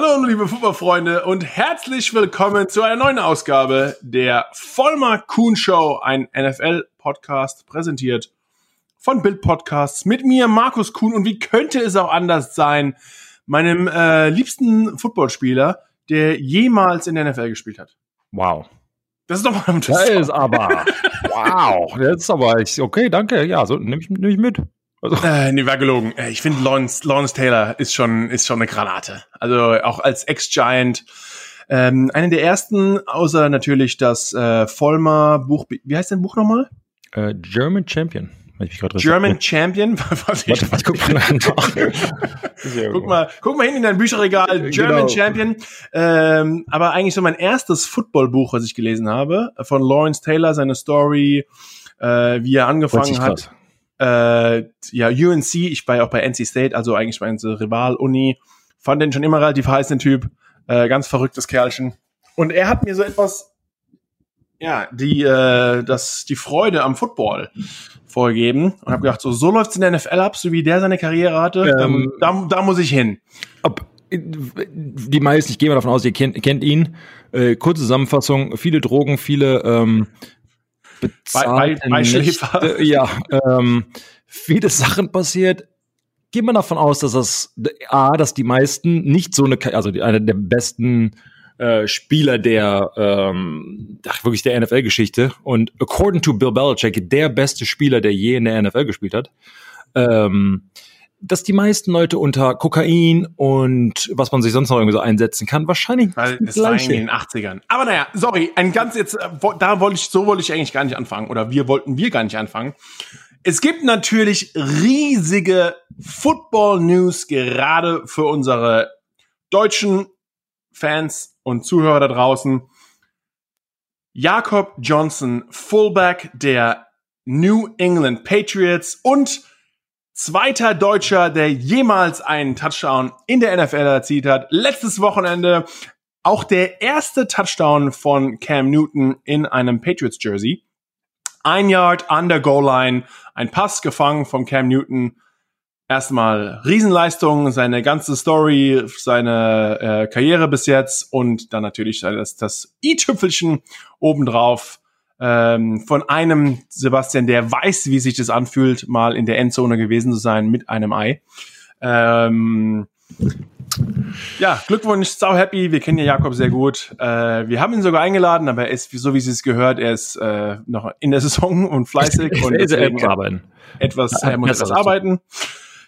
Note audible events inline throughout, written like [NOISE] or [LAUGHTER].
Hallo liebe Fußballfreunde und herzlich willkommen zu einer neuen Ausgabe der Vollmer Kuhn Show, ein NFL-Podcast präsentiert von Bild Podcasts mit mir, Markus Kuhn. Und wie könnte es auch anders sein, meinem äh, liebsten Footballspieler, der jemals in der NFL gespielt hat? Wow. Das ist doch mal ein Das ist aber, [LAUGHS] wow. Das ist aber, ich, okay, danke. Ja, so nehme ich, nehm ich mit. Also. Äh, nee, war gelogen. Äh, ich finde Lawrence, Lawrence Taylor ist schon, ist schon eine Granate. Also auch als Ex-Giant. Ähm, eine der ersten, außer natürlich das äh, Vollmer Buch. Wie heißt dein Buch nochmal? Äh, German Champion. German Champion? [LAUGHS] Was ich, Warte, guck, mal [LAUGHS] guck mal, guck mal hin in dein Bücherregal. German genau. Champion. Ähm, aber eigentlich so mein erstes Footballbuch, was ich gelesen habe, von Lawrence Taylor, seine Story, äh, wie er angefangen hat. Äh, ja, UNC, ich war ja auch bei NC State, also eigentlich meine Rival-Uni. Fand den schon immer relativ heiß, den Typ. Äh, ganz verrücktes Kerlchen. Und er hat mir so etwas, ja, die, äh, das, die Freude am Football vorgegeben und habe gedacht, so, so läuft's in der NFL ab, so wie der seine Karriere hatte. Ähm, da, da muss ich hin. Ob, die meisten, ich gehe mal davon aus, ihr kennt, kennt ihn. Äh, kurze Zusammenfassung, viele Drogen, viele ähm, bezahlte Nächte, [LAUGHS] ja, ähm, viele Sachen passiert. Geht man davon aus, dass das A, dass die meisten nicht so eine, also die, eine der besten äh, Spieler der ähm, wirklich der NFL-Geschichte und according to Bill Belichick der beste Spieler, der je in der NFL gespielt hat. Ähm, dass die meisten Leute unter Kokain und was man sich sonst noch irgendwie so einsetzen kann, wahrscheinlich Weil es war in den 80ern. Aber naja, sorry, ein ganz jetzt, äh, da wollte ich, so wollte ich eigentlich gar nicht anfangen oder wir wollten wir gar nicht anfangen. Es gibt natürlich riesige Football News gerade für unsere deutschen Fans und Zuhörer da draußen. Jakob Johnson, Fullback der New England Patriots und zweiter Deutscher, der jemals einen Touchdown in der NFL erzielt hat. Letztes Wochenende auch der erste Touchdown von Cam Newton in einem Patriots Jersey. Ein Yard an der Goal Line, ein Pass gefangen von Cam Newton. Erstmal Riesenleistung, seine ganze Story, seine äh, Karriere bis jetzt und dann natürlich das, das i-Tüpfelchen obendrauf ähm, von einem Sebastian, der weiß, wie sich das anfühlt, mal in der Endzone gewesen zu sein mit einem Ei. Ähm, ja, Glückwunsch, sau happy. Wir kennen ja Jakob sehr gut. Äh, wir haben ihn sogar eingeladen, aber er ist, so wie es gehört, er ist äh, noch in der Saison [LAUGHS] und fleißig und deswegen arbeiten. etwas, er muss etwas arbeiten.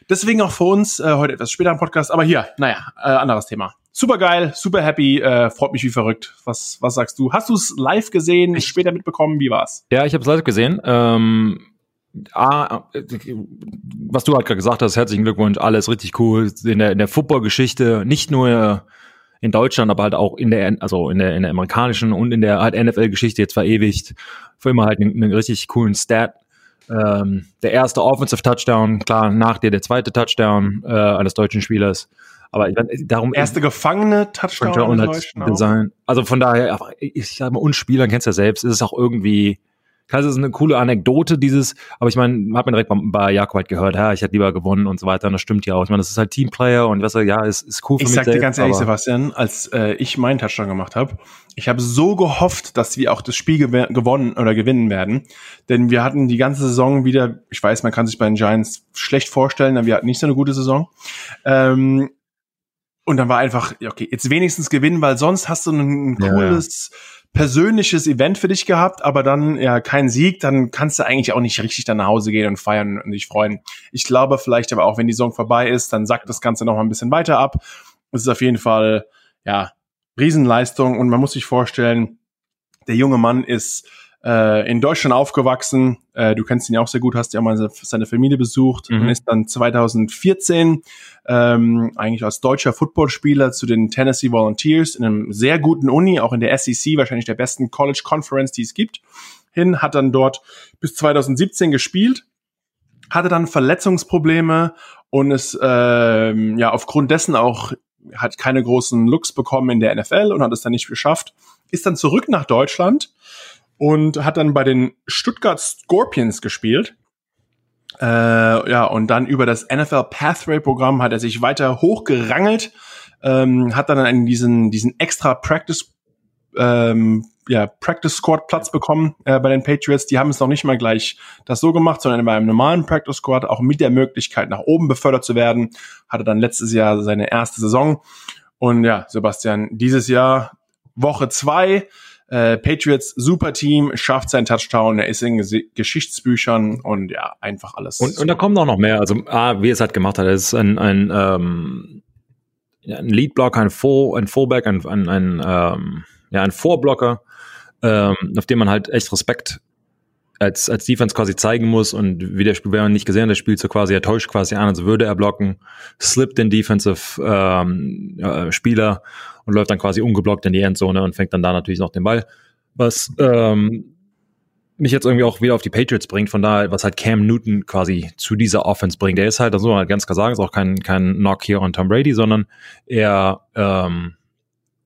Deswegen auch für uns äh, heute etwas später im Podcast. Aber hier, naja, äh, anderes Thema super geil, super happy, äh, freut mich wie verrückt. Was, was sagst du? Hast du es live gesehen, ich, später mitbekommen? Wie war's? Ja, ich habe es live gesehen. Ähm, ah, was du halt gerade gesagt hast, herzlichen Glückwunsch, alles richtig cool. In der, in der Football-Geschichte, nicht nur in Deutschland, aber halt auch in der, also in der, in der amerikanischen und in der halt NFL-Geschichte jetzt verewigt. Für immer halt einen, einen richtig coolen Stat. Ähm, der erste Offensive Touchdown, klar, nach dir der zweite Touchdown äh, eines deutschen Spielers. Aber ich, darum erste gefangene Touchdown Design. Also von daher, ich sag mal, uns Spielern kennst du ja selbst, ist es auch irgendwie Klar, es ist eine coole Anekdote, dieses, aber ich meine, hat man direkt bei, bei Jakob halt gehört, ja, ich hätte lieber gewonnen und so weiter, und das stimmt ja auch. Ich meine, das ist halt Teamplayer und was ja, ist, ist cool für ich mich. Ich sag dir ganz ehrlich, Sebastian, als äh, ich meinen Touchdown gemacht habe, ich habe so gehofft, dass wir auch das Spiel gew gewonnen oder gewinnen werden. Denn wir hatten die ganze Saison wieder, ich weiß, man kann sich bei den Giants schlecht vorstellen, aber wir hatten nicht so eine gute Saison. Ähm, und dann war einfach, okay, jetzt wenigstens gewinnen, weil sonst hast du ein cooles ja. persönliches Event für dich gehabt, aber dann ja kein Sieg, dann kannst du eigentlich auch nicht richtig dann nach Hause gehen und feiern und dich freuen. Ich glaube vielleicht aber auch, wenn die Saison vorbei ist, dann sackt das Ganze noch mal ein bisschen weiter ab. Es ist auf jeden Fall, ja, Riesenleistung und man muss sich vorstellen, der junge Mann ist äh, in Deutschland aufgewachsen. Äh, du kennst ihn ja auch sehr gut, hast ja auch mal seine Familie besucht mhm. und ist dann 2014 ähm, eigentlich als deutscher Footballspieler zu den Tennessee Volunteers in einem sehr guten Uni, auch in der SEC, wahrscheinlich der besten College Conference, die es gibt, hin, hat dann dort bis 2017 gespielt, hatte dann Verletzungsprobleme und ist ähm, ja aufgrund dessen auch hat keine großen Looks bekommen in der NFL und hat es dann nicht geschafft, ist dann zurück nach Deutschland und hat dann bei den Stuttgart Scorpions gespielt. Äh, ja, und dann über das NFL Pathway Programm hat er sich weiter hochgerangelt ähm, hat dann diesen, diesen extra Practice ähm, ja, Practice Squad Platz bekommen äh, bei den Patriots. Die haben es noch nicht mal gleich das so gemacht, sondern bei einem normalen Practice Squad auch mit der Möglichkeit nach oben befördert zu werden. Hatte dann letztes Jahr seine erste Saison. Und ja, Sebastian, dieses Jahr Woche zwei äh, Patriots super Team, schafft seinen Touchdown, er ist in Ges Geschichtsbüchern und ja, einfach alles. Und, und da kommt auch noch mehr. Also, ah, wie es halt gemacht hat, er ist ein, ein, ähm, ein Leadblock, ein, Full, ein Fullback, ein, ein, ein, ähm, ja, ein Vorblocker, ähm, auf dem man halt echt Respekt als, als Defense quasi zeigen muss und wie der Spiel, wenn man nicht gesehen hat, das spielt so quasi, er täuscht quasi an, als würde er blocken, slippt den Defensive ähm, äh, Spieler und läuft dann quasi ungeblockt in die Endzone und fängt dann da natürlich noch den Ball. Was ähm, mich jetzt irgendwie auch wieder auf die Patriots bringt, von daher, was halt Cam Newton quasi zu dieser Offense bringt. Der ist halt, das muss man halt ganz klar sagen, ist auch kein, kein Knock hier on Tom Brady, sondern er ähm,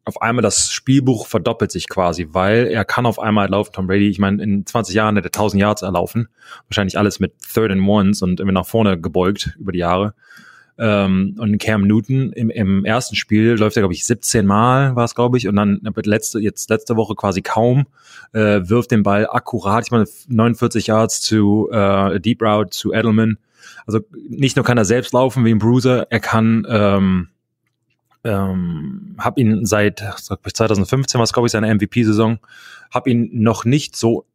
auf einmal das Spielbuch verdoppelt sich quasi, weil er kann auf einmal laufen. Tom Brady, ich meine, in 20 Jahren hat er 1000 Yards erlaufen. Wahrscheinlich alles mit Third and Ones und immer nach vorne gebeugt über die Jahre. Ähm, und Cam Newton im, im ersten Spiel läuft er, glaube ich, 17 Mal, war es, glaube ich, und dann letzte, jetzt letzte Woche quasi kaum, äh, wirft den Ball akkurat, ich meine, 49 Yards zu äh, Deep Route zu Edelman. Also nicht nur kann er selbst laufen wie ein Bruiser, er kann ähm, ähm, habe ihn seit 2015 war es glaube ich seine MVP-Saison, habe ihn noch nicht so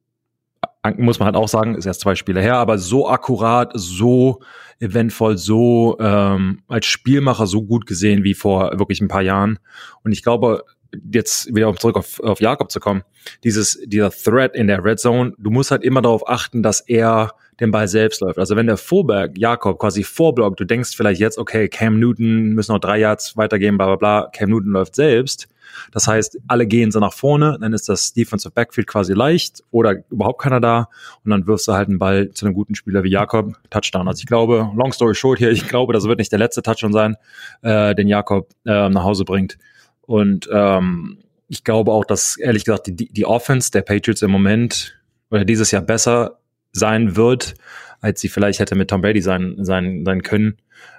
muss man halt auch sagen, ist erst zwei Spiele her, aber so akkurat, so eventvoll, so ähm, als Spielmacher so gut gesehen wie vor wirklich ein paar Jahren. Und ich glaube, jetzt wieder um zurück auf, auf Jakob zu kommen, dieses, dieser Threat in der Red Zone, du musst halt immer darauf achten, dass er den Ball selbst läuft. Also wenn der Fullback Jakob quasi vorblockt, du denkst vielleicht jetzt, okay, Cam Newton müssen noch drei Yards weitergehen, bla bla bla, Cam Newton läuft selbst. Das heißt, alle gehen so nach vorne, dann ist das Defensive Backfield quasi leicht oder überhaupt keiner da und dann wirfst du halt einen Ball zu einem guten Spieler wie Jakob, Touchdown. Also ich glaube, long story short hier, ich glaube, das wird nicht der letzte Touchdown sein, äh, den Jakob äh, nach Hause bringt. Und ähm, ich glaube auch, dass ehrlich gesagt die, die Offense der Patriots im Moment oder dieses Jahr besser sein wird, als sie vielleicht hätte mit Tom Brady sein, sein, sein können.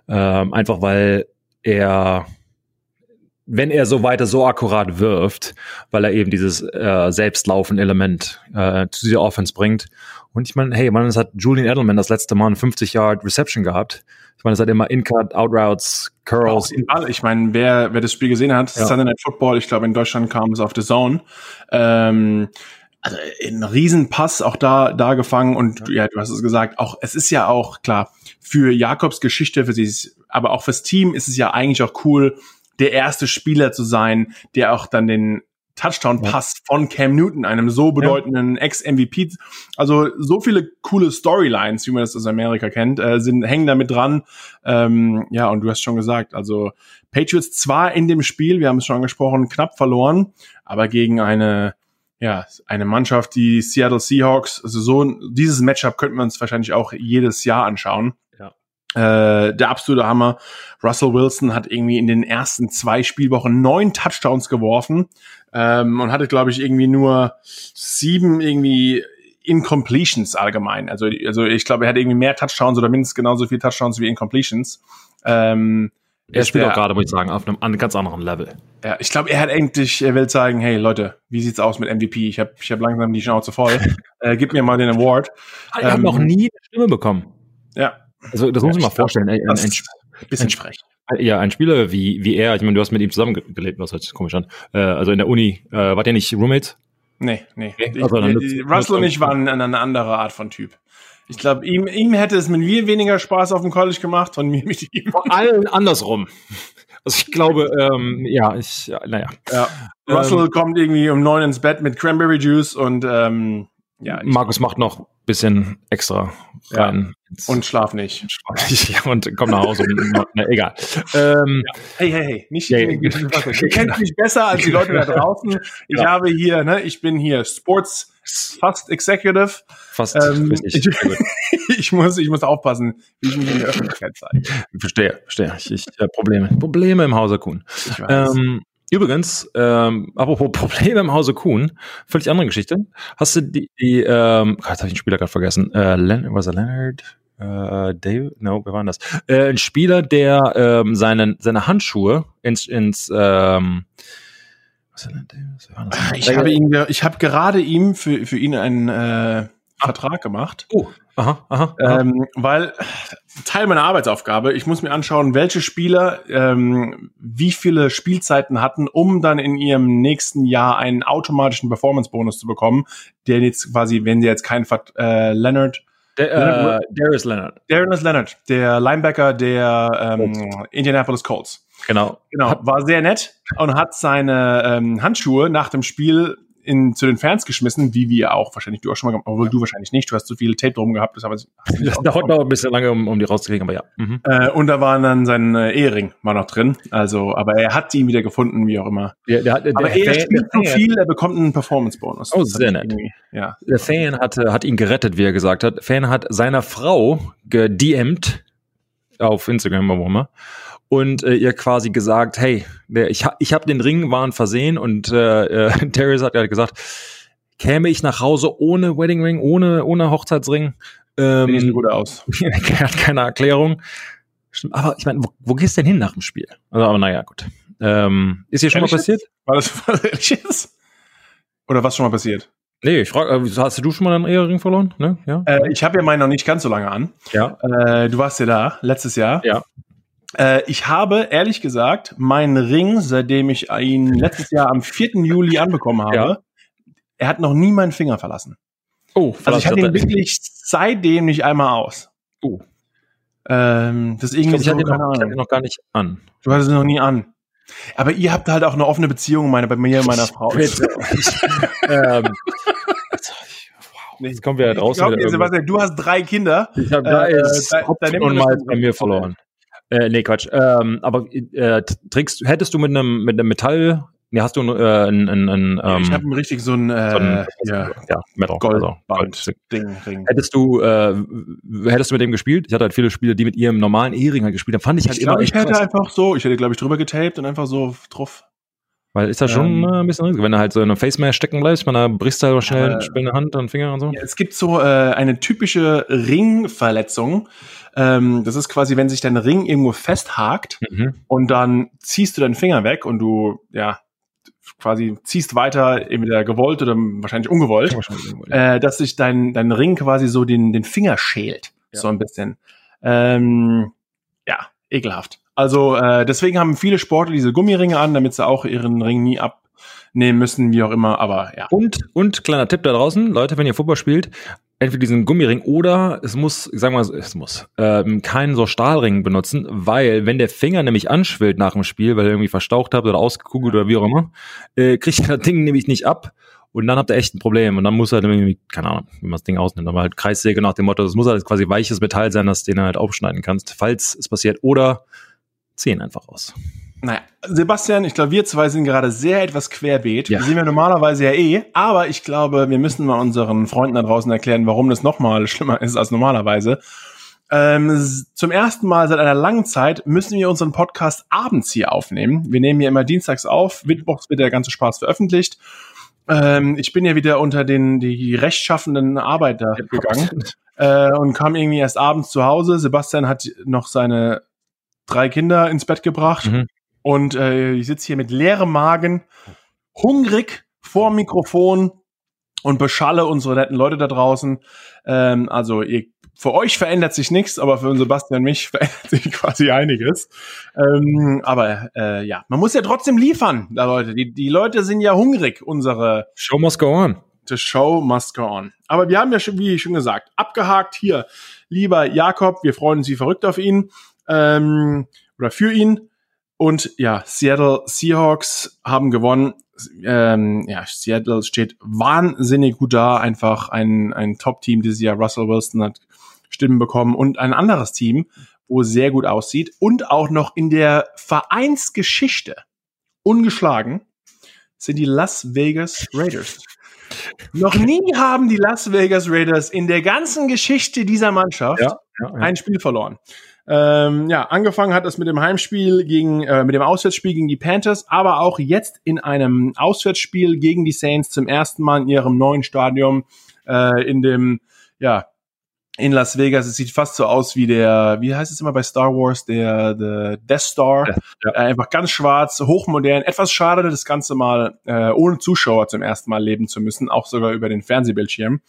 Ähm, einfach weil er, wenn er so weiter so akkurat wirft, weil er eben dieses äh, Selbstlaufen-Element äh, zu dieser Offense bringt. Und ich meine, hey, man, es hat Julian Edelman das letzte Mal eine 50 Yard Reception gehabt. Ich meine, es hat immer In-Cut, Out-Routes, Curls. Ich meine, wer, wer das Spiel gesehen hat, ja. Sunday Night Football, ich glaube, in Deutschland kam es auf The Zone. Ähm, also ein Riesenpass auch da, da gefangen und ja. du hast es gesagt, auch, es ist ja auch klar, für Jakobs Geschichte, für sie, aber auch fürs Team ist es ja eigentlich auch cool, der erste Spieler zu sein, der auch dann den Touchdown-Pass ja. von Cam Newton, einem so bedeutenden ja. Ex-MVP. Also so viele coole Storylines, wie man das aus Amerika kennt, äh, sind hängen damit dran. Ähm, ja, und du hast schon gesagt, also Patriots zwar in dem Spiel, wir haben es schon angesprochen, knapp verloren, aber gegen eine ja, eine Mannschaft, die Seattle Seahawks, also so dieses Matchup könnten wir uns wahrscheinlich auch jedes Jahr anschauen. Ja. Äh, der absolute Hammer. Russell Wilson hat irgendwie in den ersten zwei Spielwochen neun Touchdowns geworfen ähm, und hatte, glaube ich, irgendwie nur sieben irgendwie Incompletions allgemein. Also, also ich glaube, er hat irgendwie mehr Touchdowns oder mindestens genauso viele Touchdowns wie Incompletions. Ähm, er spielt auch gerade, muss ich sagen, auf einem, einem ganz anderen Level. Ja, ich glaube, er hat eigentlich, er will sagen, hey Leute, wie sieht's aus mit MVP? Ich habe ich hab langsam die Schnauze voll. [LAUGHS] äh, gib mir mal den Award. Er ähm, hat noch nie eine Stimme bekommen. Ja. Also das muss ich mal vorstellen. Ein, ein, ein bisschen frech. Ja, ein Spieler wie, wie er, ich meine, du hast mit ihm zusammengelebt, was hört sich komisch an. Äh, also in der Uni, äh, wart ihr nicht Roommates? Nee, nee. okay. Also, ich, Russell und ich waren eine andere Art von Typ. Ich glaube, ihm, ihm hätte es mit mir weniger Spaß auf dem College gemacht und mir mit ihm. Vor allem andersrum. Also ich glaube, ähm, ja, ich, ja, naja. Ja. Russell ähm, kommt irgendwie um neun ins Bett mit Cranberry Juice und ähm, ja. Markus macht noch bisschen extra rein. Ja. Und schlaf nicht. [LAUGHS] und komm nach Hause. na, egal. Ähm, ja. Hey, hey, hey. Nicht, hey, nicht, Ihr kennt mich besser als die Leute da [LAUGHS] draußen. Ich ja. habe hier, ne, ich bin hier Sports fast Executive. Fast ähm, ich, [LAUGHS] ich, muss, ich muss aufpassen, wie ich mich in der Öffentlichkeit zeige. Verstehe, verstehe. Ich, ich, äh, Probleme. Probleme im Hause Kuhn. Ähm, Übrigens, ähm, apropos [LAUGHS] Probleme im Hause Kuhn, völlig andere Geschichte. Hast du die, die ähm, jetzt habe ich den Spieler gerade vergessen, äh, Len was er Leonard? äh, Dave, no, wer war das? Äh, ein Spieler, der ähm, seinen, seine Handschuhe ins, ins ähm, was war das? Ah, ich habe ihn, ich habe gerade ihm für, für ihn einen äh, Vertrag gemacht. Oh, aha, aha, aha. Ähm, weil Teil meiner Arbeitsaufgabe, ich muss mir anschauen, welche Spieler ähm, wie viele Spielzeiten hatten, um dann in ihrem nächsten Jahr einen automatischen Performance-Bonus zu bekommen, der jetzt quasi, wenn sie jetzt keinen äh, Leonard der, äh, Darius Leonard. Darius Leonard, der Linebacker der ähm, Indianapolis Colts. Genau. Genau, war sehr nett und hat seine ähm, Handschuhe nach dem Spiel in, zu den Fans geschmissen, wie wir auch wahrscheinlich du auch schon mal obwohl du wahrscheinlich nicht, du hast zu viel Tape drum gehabt, das, das dauert noch ein bisschen lange, um, um die rauszukriegen, aber ja. Mhm. Äh, und da war dann sein äh, Ehering war noch drin, also, aber er hat ihn wieder gefunden, wie auch immer. Der, der, der, aber er spielt so viel, er bekommt einen Performance-Bonus. Oh, sehr nett. Ja. Der Fan hat, hat ihn gerettet, wie er gesagt hat. Fan hat seiner Frau gedMt auf Instagram, warum immer und äh, ihr quasi gesagt, hey, ich, ha, ich habe den Ring waren versehen und äh, äh, [LAUGHS] Darius hat ja gesagt, käme ich nach Hause ohne Wedding Ring, ohne, ohne Hochzeitsring. Ähm, Sieht gut aus. [LAUGHS] er hat keine Erklärung. Aber ich meine, wo, wo gehst du denn hin nach dem Spiel? Also, aber naja, gut. Ähm, ist hier schon Ehrlich mal passiert? War das [LAUGHS] was Ehrliches? Oder was schon mal passiert? Nee, ich frage, äh, hast du schon mal einen Ehering verloren? Ne? Ja? Äh, ich habe ja meinen noch nicht ganz so lange an. Ja. Äh, du warst ja da, letztes Jahr. Ja. Äh, ich habe, ehrlich gesagt, meinen Ring, seitdem ich ihn letztes Jahr am 4. Juli anbekommen habe, ja. er hat noch nie meinen Finger verlassen. Oh, also ich hatte ihn wirklich seitdem nicht einmal aus. Oh. Ähm, deswegen ich, glaub, ich, hatte noch, ich hatte noch gar nicht an. Du hattest ihn noch nie an. Aber ihr habt halt auch eine offene Beziehung, meine, bei mir und meiner Frau. [LAUGHS] ähm, Jetzt kommen wir ja draußen. Sebastian, du hast drei Kinder. Ich habe äh, äh, und Malz bei mir verloren. Äh, nee, Quatsch. Ähm, aber äh, trinkst, hättest du mit einem mit einem Metall Nee, hast du äh, ein, ein, ein ähm, Ich habe ein richtig so ein, äh, so ein ja, ja, Metal, Gold, also, Gold Ding, Ring. Hättest du äh, hättest du mit dem gespielt? Ich hatte halt viele Spiele, die mit ihrem normalen E-Ring halt gespielt haben. Fand ich halt ich immer glaub, Ich hätte einfach so, ich hätte glaube ich drüber getaped und einfach so drauf. Weil ist das schon ähm, äh, ein bisschen riesig. Wenn du halt so in einem Face Mask stecken bleibst, man da brichst du halt schnell äh, eine Hand und Finger und so. Ja, es gibt so äh, eine typische Ringverletzung. Ähm, das ist quasi, wenn sich dein Ring irgendwo festhakt mhm. und dann ziehst du deinen Finger weg und du, ja, quasi ziehst weiter, entweder gewollt oder wahrscheinlich ungewollt, wahrscheinlich ungewollt äh, dass sich dein, dein Ring quasi so den, den Finger schält. Ja. So ein bisschen. Ähm, ja, ekelhaft. Also äh, deswegen haben viele Sportler diese Gummiringe an, damit sie auch ihren Ring nie abnehmen müssen, wie auch immer. Aber ja. Und und kleiner Tipp da draußen, Leute, wenn ihr Fußball spielt, entweder diesen Gummiring oder es muss, ich sag mal, es muss ähm, keinen so Stahlring benutzen, weil wenn der Finger nämlich anschwillt nach dem Spiel, weil ihr irgendwie verstaucht habt oder ausgekugelt oder wie auch immer, äh, kriegt ihr das Ding nämlich nicht ab. Und dann habt ihr echt ein Problem. Und dann muss halt irgendwie, keine Ahnung, wie man das Ding ausnimmt, aber halt Kreissäge nach dem Motto, es muss halt quasi weiches Metall sein, dass du den halt aufschneiden kannst, falls es passiert. Oder ziehen einfach aus. Naja, Sebastian, ich glaube, wir zwei sind gerade sehr etwas querbeet. Ja. sind wir normalerweise ja eh, aber ich glaube, wir müssen mal unseren Freunden da draußen erklären, warum das nochmal [LAUGHS] schlimmer ist als normalerweise. Ähm, zum ersten Mal seit einer langen Zeit müssen wir unseren Podcast abends hier aufnehmen. Wir nehmen hier immer dienstags auf, Mittwochs wird der ganze Spaß veröffentlicht. Ähm, ich bin ja wieder unter den die rechtschaffenden Arbeiter gegangen äh, und kam irgendwie erst abends zu Hause. Sebastian hat noch seine drei Kinder ins Bett gebracht mhm. und äh, ich sitze hier mit leerem Magen, hungrig vor Mikrofon und beschalle unsere netten Leute da draußen. Ähm, also ihr, für euch verändert sich nichts, aber für Sebastian und mich [LAUGHS] verändert sich quasi einiges. Ähm, aber äh, ja, man muss ja trotzdem liefern, da Leute. Die, die Leute sind ja hungrig, unsere Show must go on. The show must go on. Aber wir haben ja schon, wie schon gesagt, abgehakt hier. Lieber Jakob, wir freuen uns wie verrückt auf ihn ähm, oder für ihn. Und ja, Seattle Seahawks haben gewonnen. Ähm, ja, Seattle steht wahnsinnig gut da. Einfach ein, ein Top-Team dieses Jahr. Russell Wilson hat Stimmen bekommen und ein anderes Team, wo es sehr gut aussieht und auch noch in der Vereinsgeschichte ungeschlagen sind die Las Vegas Raiders. noch nie haben die Las Vegas Raiders in der ganzen Geschichte dieser Mannschaft ja, ja, ja. ein Spiel verloren. Ähm, ja, angefangen hat es mit dem Heimspiel gegen, äh, mit dem Auswärtsspiel gegen die Panthers, aber auch jetzt in einem Auswärtsspiel gegen die Saints zum ersten Mal in ihrem neuen Stadion, äh, in dem, ja, in Las Vegas. Es sieht fast so aus wie der, wie heißt es immer bei Star Wars, der, der Death Star. Ja. Äh, einfach ganz schwarz, hochmodern. Etwas schade, das Ganze mal äh, ohne Zuschauer zum ersten Mal leben zu müssen, auch sogar über den Fernsehbildschirm.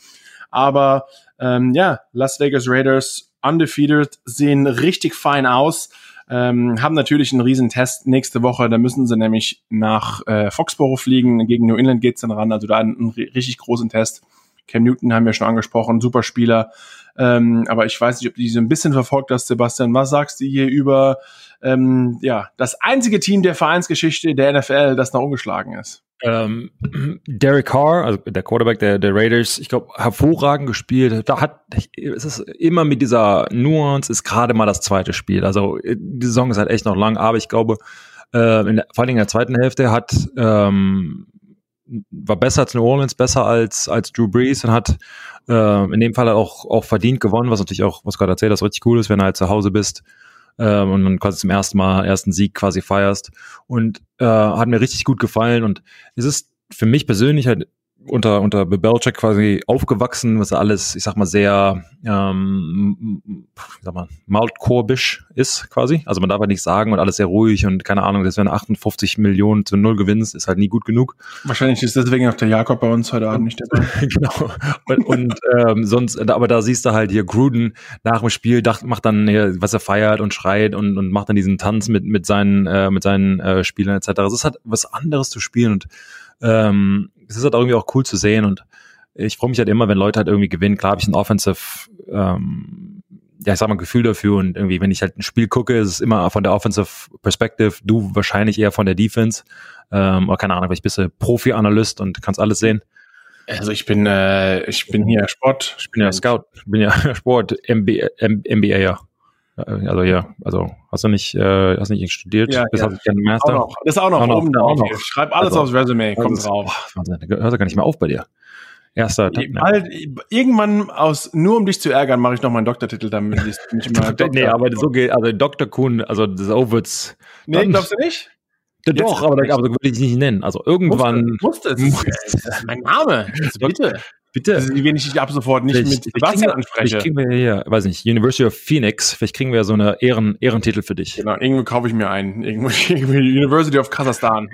Aber ähm, ja, Las Vegas Raiders undefeated sehen richtig fein aus. Ähm, haben natürlich einen riesen Test nächste Woche. Da müssen sie nämlich nach äh, Foxborough fliegen. Gegen New England geht's dann ran. Also da einen, einen richtig großen Test. Cam Newton haben wir schon angesprochen, super Spieler. Ähm, aber ich weiß nicht, ob du diese ein bisschen verfolgt hast, Sebastian. Was sagst du hier über ähm, ja, das einzige Team der Vereinsgeschichte der NFL, das noch ungeschlagen ist? Ähm, Derek Carr, also der Quarterback der, der Raiders, ich glaube, hervorragend gespielt. Da hat es ist immer mit dieser Nuance, ist gerade mal das zweite Spiel. Also die Saison ist halt echt noch lang, aber ich glaube, äh, in der, vor allem in der zweiten Hälfte hat ähm, war besser als New Orleans, besser als, als Drew Brees und hat äh, in dem Fall auch, auch verdient gewonnen, was natürlich auch, was gerade erzählt, das richtig cool ist, wenn du halt zu Hause bist äh, und dann quasi zum ersten Mal ersten Sieg quasi feierst. Und äh, hat mir richtig gut gefallen und es ist für mich persönlich halt unter, unter Belichick quasi aufgewachsen, was alles, ich sag mal, sehr, ähm, sag mal, maltkorbisch ist quasi. Also man darf halt nicht sagen und alles sehr ruhig und keine Ahnung, dass wenn du 58 Millionen zu null gewinnst, ist halt nie gut genug. Wahrscheinlich ist deswegen auch der Jakob bei uns heute Abend nicht dabei. [LAUGHS] genau. Und, und ähm, sonst, aber da siehst du halt hier Gruden nach dem Spiel, dacht, macht dann, hier, was er feiert und schreit und, und macht dann diesen Tanz mit, mit seinen, äh, mit seinen äh, Spielern etc. Es ist halt was anderes zu spielen und ähm, es ist halt irgendwie auch cool zu sehen und ich freue mich halt immer, wenn Leute halt irgendwie gewinnen. Klar habe ich ein Offensive, ähm, ja, ich sag mal, Gefühl dafür und irgendwie, wenn ich halt ein Spiel gucke, ist es immer von der Offensive Perspective, du wahrscheinlich eher von der Defense. Ähm, oder keine Ahnung, weil ich bist Profi-Analyst und kannst alles sehen. Also ich bin, äh, ich bin hier Sport, ich bin ja Scout, ich bin ja [LAUGHS] Sport, MBA, MBA ja. Äh, also ja, also hast du nicht, äh, hast nicht studiert? Ja, das ja. hast du Master. Auch noch. Das ist auch noch, auch oben noch. Schreib alles also, aufs Resume, kommt ist, drauf. Boah, hört gar nicht mehr auf bei dir. Erster Tag, Bald, irgendwann aus, nur um dich zu ärgern, mache ich noch meinen Doktortitel, damit ich nicht immer [LAUGHS] Nee, aber so geht, also Dr. Kuhn, also das wird's. Nee, glaubst du nicht? Ja, doch, aber, aber so würde ich nicht nennen. Also irgendwann. Musste, musste es. Mein Name. Also bitte. Bitte. Also, wenn ich dich ab sofort nicht vielleicht, mit Sebastian anspreche. Vielleicht kriegen wir hier, weiß nicht, University of Phoenix, vielleicht kriegen wir so eine Ehren, Ehrentitel für dich. Genau, irgendwo kaufe ich mir einen. Irgendwo, [LAUGHS] University of Kasachstan. [LAUGHS]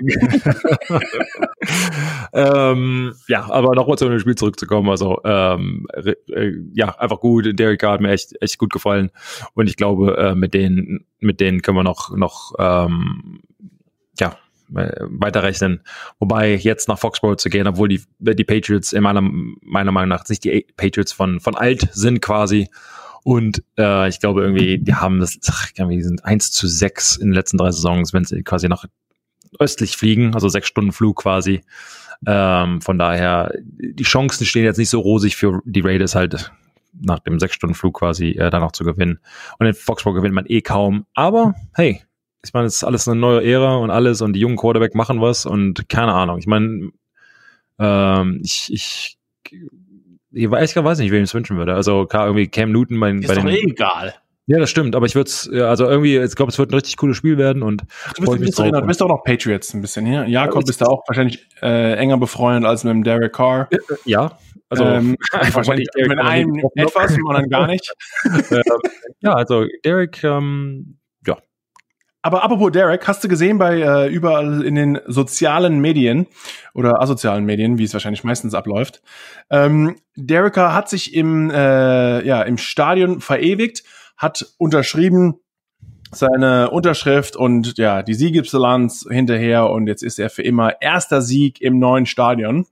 ähm, ja, aber nochmal zu dem Spiel zurückzukommen. Also, ähm, äh, ja, einfach gut. Derek hat mir echt, echt gut gefallen. Und ich glaube, äh, mit denen, mit denen können wir noch, noch, ähm, ja, äh, weiterrechnen. Wobei jetzt nach Foxborough zu gehen, obwohl die, die Patriots in meiner, meiner Meinung nach nicht die Patriots von, von alt sind quasi. Und äh, ich glaube irgendwie, die haben das, ach, die sind 1 zu 6 in den letzten drei Saisons, wenn sie quasi nach östlich fliegen, also sechs Stunden Flug quasi. Ähm, von daher, die Chancen stehen jetzt nicht so rosig für die Raiders halt nach dem sechs Stunden Flug quasi äh, da noch zu gewinnen. Und in Foxborough gewinnt man eh kaum. Aber hey, ich meine, es ist alles eine neue Ära und alles und die jungen Quarterback machen was und keine Ahnung. Ich meine, ähm, ich, ich, ich weiß, ich weiß nicht, wem ich es wünschen würde. Also klar, irgendwie Cam Newton bei, ist bei den. Ist doch egal. Ja, das stimmt, aber ich würde es, also irgendwie, ich glaube, es wird ein richtig cooles Spiel werden und du bist, bist, du bist auch noch Patriots ein bisschen hier. Jakob ja, ist da auch wahrscheinlich äh, enger befreundet als mit dem Derek Carr. Ja, also ähm, [LAUGHS] wahrscheinlich mit einem etwas und dann gar nicht. [LAUGHS] Ähm, ja, also Derek, ähm, aber apropos Derek, hast du gesehen bei äh, überall in den sozialen Medien oder asozialen Medien, wie es wahrscheinlich meistens abläuft, ähm, Dereka hat sich im, äh, ja, im Stadion verewigt, hat unterschrieben seine Unterschrift und ja, die Siegesbilanz hinterher und jetzt ist er für immer erster Sieg im neuen Stadion